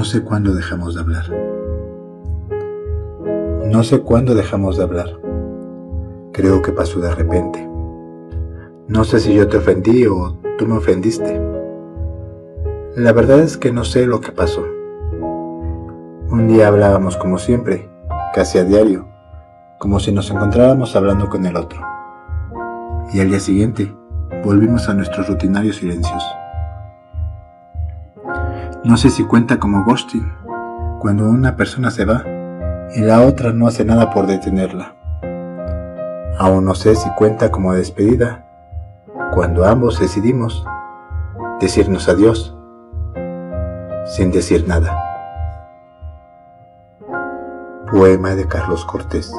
No sé cuándo dejamos de hablar. No sé cuándo dejamos de hablar. Creo que pasó de repente. No sé si yo te ofendí o tú me ofendiste. La verdad es que no sé lo que pasó. Un día hablábamos como siempre, casi a diario, como si nos encontráramos hablando con el otro. Y al día siguiente volvimos a nuestros rutinarios silencios. No sé si cuenta como ghosting, cuando una persona se va y la otra no hace nada por detenerla. Aún no sé si cuenta como despedida, cuando ambos decidimos decirnos adiós sin decir nada. Poema de Carlos Cortés.